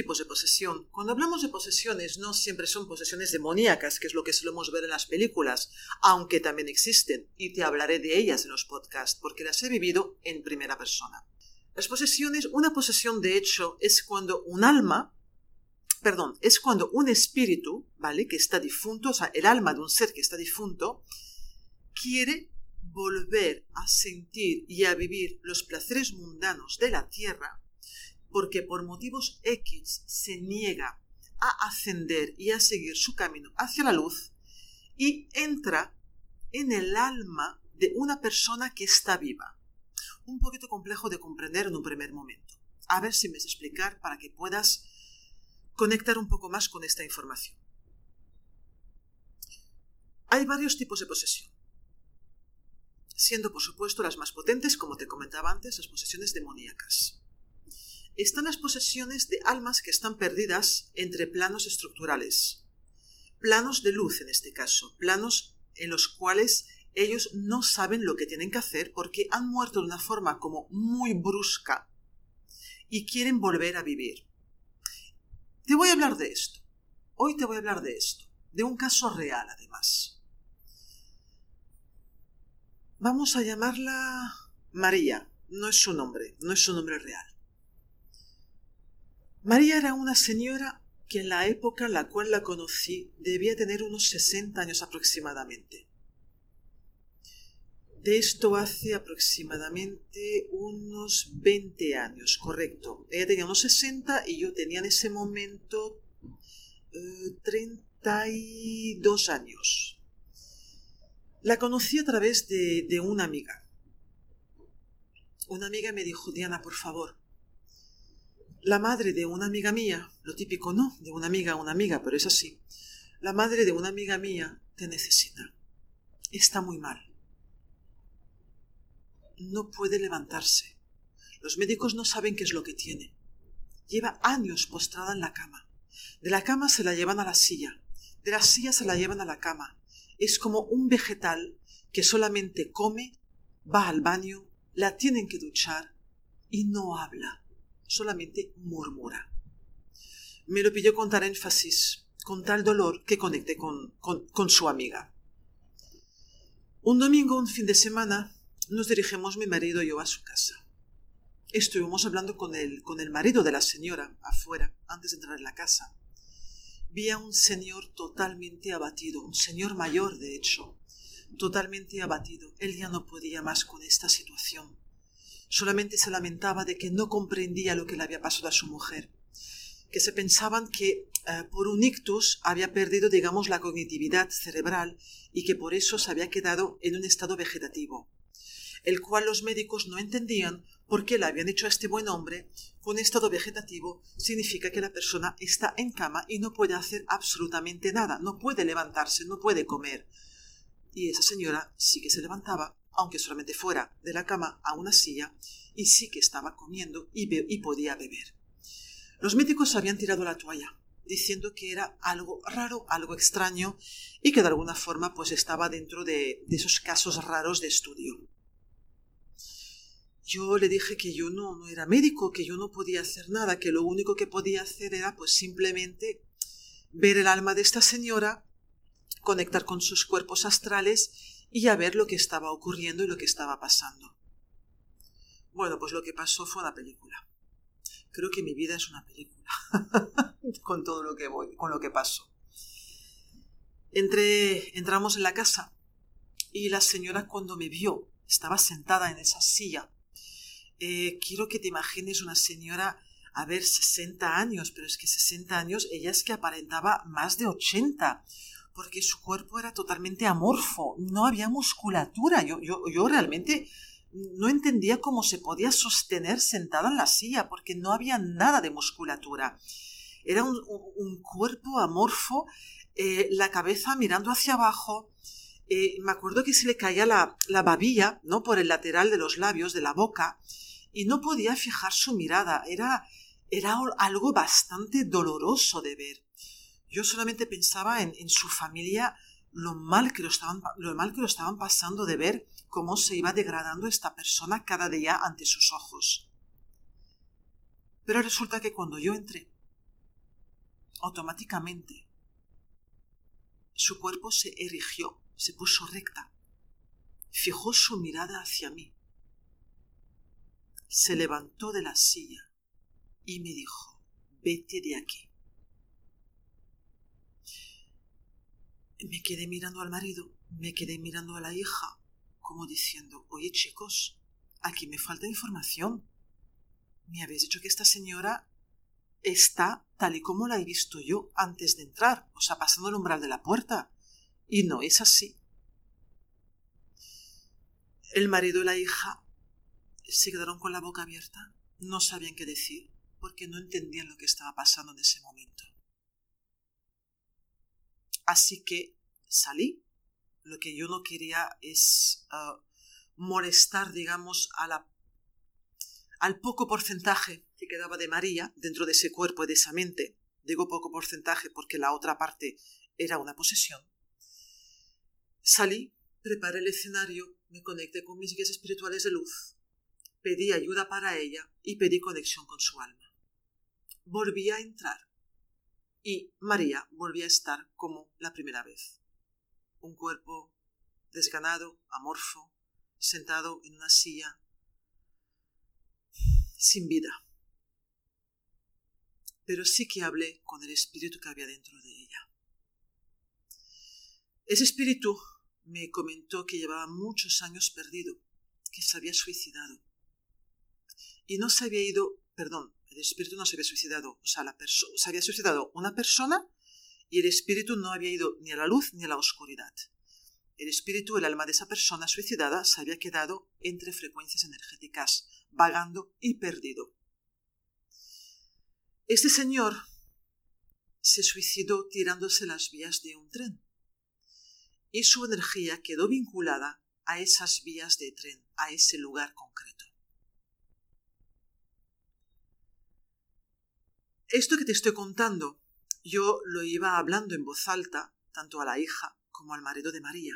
Tipos de posesión. Cuando hablamos de posesiones, no siempre son posesiones demoníacas, que es lo que solemos ver en las películas, aunque también existen, y te hablaré de ellas en los podcasts, porque las he vivido en primera persona. Las posesiones, una posesión de hecho es cuando un alma, perdón, es cuando un espíritu, ¿vale? Que está difunto, o sea, el alma de un ser que está difunto, quiere volver a sentir y a vivir los placeres mundanos de la tierra porque por motivos X se niega a ascender y a seguir su camino hacia la luz y entra en el alma de una persona que está viva. Un poquito complejo de comprender en un primer momento. A ver si me sé explicar para que puedas conectar un poco más con esta información. Hay varios tipos de posesión, siendo por supuesto las más potentes, como te comentaba antes, las posesiones demoníacas están las posesiones de almas que están perdidas entre planos estructurales, planos de luz en este caso, planos en los cuales ellos no saben lo que tienen que hacer porque han muerto de una forma como muy brusca y quieren volver a vivir. Te voy a hablar de esto. Hoy te voy a hablar de esto, de un caso real además. Vamos a llamarla María. No es su nombre, no es su nombre real. María era una señora que en la época en la cual la conocí debía tener unos 60 años aproximadamente. De esto hace aproximadamente unos 20 años, correcto. Ella tenía unos 60 y yo tenía en ese momento 32 eh, años. La conocí a través de, de una amiga. Una amiga me dijo, Diana, por favor, la madre de una amiga mía, lo típico no, de una amiga a una amiga, pero es así, la madre de una amiga mía te necesita. Está muy mal. No puede levantarse. Los médicos no saben qué es lo que tiene. Lleva años postrada en la cama. De la cama se la llevan a la silla. De la silla se la llevan a la cama. Es como un vegetal que solamente come, va al baño, la tienen que duchar y no habla solamente murmura. Me lo pidió con tal énfasis, con tal dolor, que conecté con, con, su amiga. Un domingo, un fin de semana, nos dirigimos mi marido y yo a su casa. Estuvimos hablando con el, con el marido de la señora afuera, antes de entrar en la casa. Vi a un señor totalmente abatido, un señor mayor, de hecho, totalmente abatido. Él ya no podía más con esta situación solamente se lamentaba de que no comprendía lo que le había pasado a su mujer, que se pensaban que eh, por un ictus había perdido, digamos, la cognitividad cerebral y que por eso se había quedado en un estado vegetativo, el cual los médicos no entendían por qué le habían hecho a este buen hombre con estado vegetativo significa que la persona está en cama y no puede hacer absolutamente nada, no puede levantarse, no puede comer. Y esa señora sí que se levantaba aunque solamente fuera de la cama a una silla, y sí que estaba comiendo y, podía beber. Los médicos habían tirado la toalla, diciendo que era algo raro, algo extraño, y que de alguna forma pues estaba dentro de, de esos casos raros de estudio. Yo le dije que yo no, no era médico, que yo no podía hacer nada, que lo único que podía hacer era pues simplemente ver el alma de esta señora, conectar con sus cuerpos astrales y a ver lo que estaba ocurriendo y lo que estaba pasando. Bueno, pues lo que pasó fue una película. Creo que mi vida es una película con todo lo que voy, con lo que paso. Entré, entramos en la casa y la señora cuando me vio estaba sentada en esa silla. Eh, quiero que te imagines una señora, a ver, 60 años, pero es que 60 años, ella es que aparentaba más de 80, porque su cuerpo era totalmente amorfo, no había musculatura. Yo, yo, yo realmente no entendía cómo se podía sostener sentada en la silla, porque no había nada de musculatura. Era un, cuerpo amorfo, eh, la cabeza mirando hacia abajo. Eh, me acuerdo que se le caía la, la babilla, ¿no? Por el lateral de los labios, de la boca, y no podía fijar su mirada. Era, era algo bastante doloroso de ver. Yo solamente pensaba en, su familia, lo mal, que lo, estaban, lo mal que lo estaban pasando de ver cómo se iba degradando esta persona cada día ante sus ojos. Pero resulta que cuando yo entré, automáticamente su cuerpo se erigió, se puso recta, fijó su mirada hacia mí, se levantó de la silla y me dijo, vete de aquí. Me quedé mirando al marido, me quedé mirando a la hija, como diciendo, oye chicos, aquí me falta información. Me habéis dicho que esta señora está tal y como la he visto yo antes de entrar, o sea, pasando el umbral de la puerta. Y no es así. El marido y la hija se quedaron con la boca abierta, no sabían qué decir, porque no entendían lo que estaba pasando en ese momento. Así que salí lo que yo no quería es ah, molestar, digamos, a la, al poco porcentaje que quedaba de María dentro de ese cuerpo y de esa mente. Digo poco porcentaje porque la otra parte era una posesión. Salí, preparé el escenario, me conecté con mis guías espirituales de luz, pedí ayuda para ella y pedí conexión con su alma. Volví a entrar y María volvía a estar como la primera vez un cuerpo desganado, amorfo, sentado en una silla, sin vida. Pero sí que hablé con el espíritu que había dentro de ella. Ese espíritu me comentó que llevaba muchos años perdido, que se había suicidado. Y no se había ido, perdón, el espíritu no se había suicidado, o sea, se había suicidado una persona y el espíritu no había ido ni a la luz ni a la oscuridad. El espíritu, el alma de esa persona suicidada, se había quedado entre frecuencias energéticas, vagando y perdido. Este señor se suicidó tirándose las vías de un tren y su energía quedó vinculada a esas vías de tren, a ese lugar concreto. Esto que te estoy contando yo lo iba hablando en voz alta, tanto a la hija como al marido de María.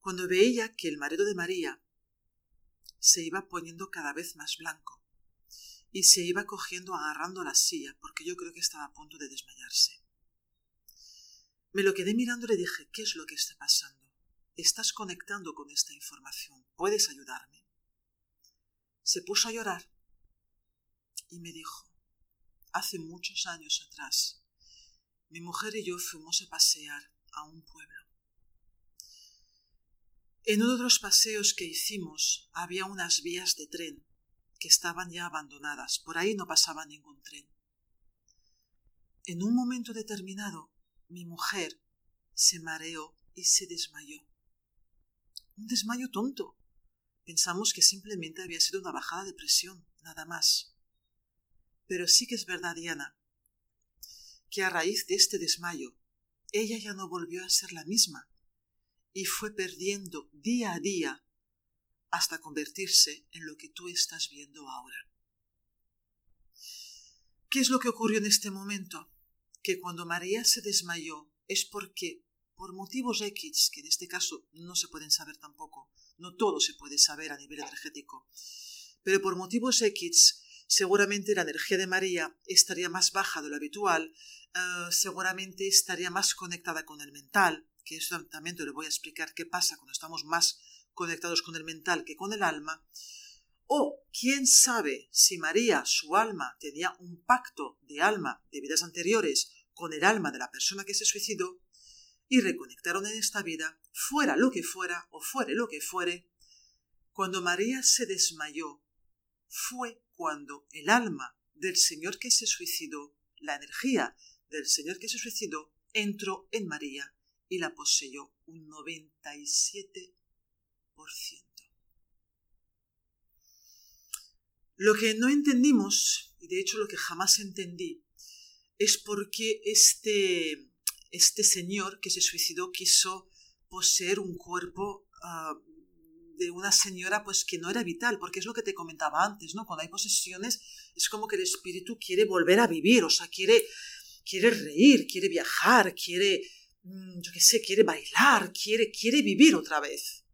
Cuando veía que el marido de María se iba poniendo cada vez más blanco y se iba cogiendo agarrando la silla porque yo creo que estaba a punto de desmayarse. Me lo quedé mirando y le dije, ¿qué es lo que está pasando? Estás conectando con esta información. ¿Puedes ayudarme? Se puso a llorar y me dijo, hace muchos años atrás, mi mujer y yo fuimos a pasear a un pueblo. En uno de los paseos que hicimos había unas vías de tren que estaban ya abandonadas, por ahí no pasaba ningún tren. En un momento determinado, mi mujer se mareó y se desmayó. Un desmayo tonto. Pensamos que simplemente había sido una bajada de presión, nada más. Pero sí que es verdad, Diana, que a raíz de este desmayo, ella ya no volvió a ser la misma y fue perdiendo día a día hasta convertirse en lo que tú estás viendo ahora. ¿Qué es lo que ocurrió en este momento? Que cuando María se desmayó es porque, por motivos X, que en este caso no se pueden saber tampoco, no todo se puede saber a nivel energético, pero por motivos X seguramente la energía de María estaría más baja de lo habitual, eh, seguramente estaría más conectada con el mental, que eso también te lo voy a explicar qué pasa cuando estamos más conectados con el mental que con el alma, o quién sabe si María, su alma, tenía un pacto de alma de vidas anteriores con el alma de la persona que se suicidó, y reconectaron en esta vida, fuera lo que fuera o fuere lo que fuere, cuando María se desmayó, fue cuando el alma del Señor que se suicidó, la energía del Señor que se suicidó, entró en María y la poseyó un 97%. Lo que no entendimos, y de hecho lo que jamás entendí, es por qué este, este señor que se suicidó quiso poseer un cuerpo ah, de una señora pues que no era vital, porque es lo que te comentaba antes, ¿no? Cuando hay posesiones es como que el espíritu quiere volver a vivir, o sea, quiere, quiere reír, quiere viajar, quiere, mm, yo qué sé, quiere bailar, quiere, quiere vivir otra vez.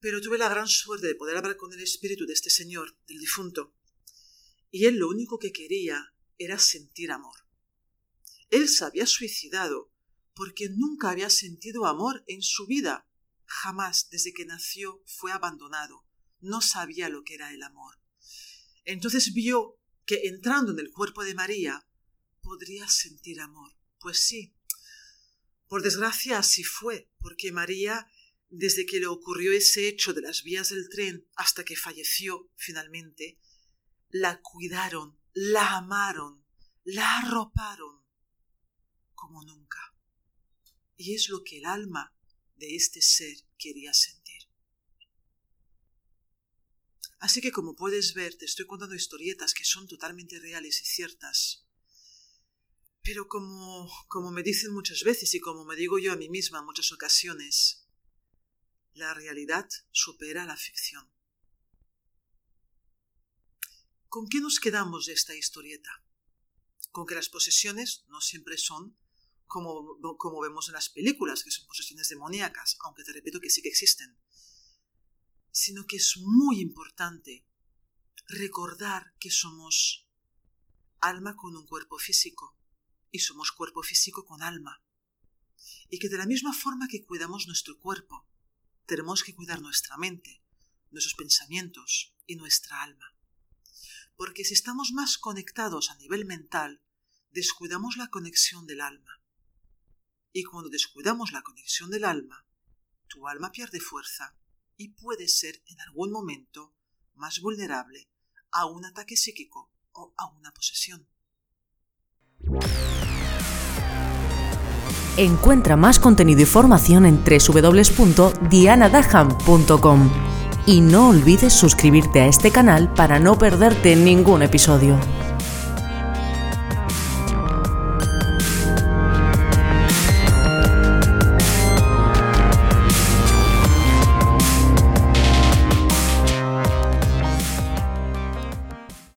Pero tuve la gran suerte de poder hablar con el espíritu de este señor, del difunto, y él lo único que quería era sentir amor. Él se había suicidado porque nunca había sentido amor en su vida. Jamás desde que nació fue abandonado. No sabía lo que era el amor. Entonces vio que entrando en el cuerpo de María podría sentir amor. Pues sí. Por desgracia así fue, porque María, desde que le ocurrió ese hecho de las vías del tren hasta que falleció finalmente, la cuidaron, la amaron, la arroparon como nunca. Y es lo que el alma de este ser quería sentir. Así que como puedes ver, te estoy contando historietas que son totalmente reales y ciertas. Pero como, como me dicen muchas veces y como me digo yo a mí misma en muchas ocasiones, la realidad supera la ficción. ¿Con qué nos quedamos de esta historieta? Con que las posesiones no siempre son como, como vemos en las películas, que son posesiones demoníacas, aunque te repito que sí que existen, sino que es muy importante recordar que somos alma con un cuerpo físico y somos cuerpo físico con alma. Y que de la misma forma que cuidamos nuestro cuerpo, tenemos que cuidar nuestra mente, nuestros pensamientos y nuestra alma porque si estamos más conectados a nivel mental, descuidamos la conexión del alma. Y cuando descuidamos la conexión del alma, tu alma pierde fuerza y puede ser en algún momento más vulnerable a un ataque psíquico o a una posesión. Encuentra más contenido y formación en www.dianadaham.com y no olvides suscribirte a este canal para no perderte ningún episodio.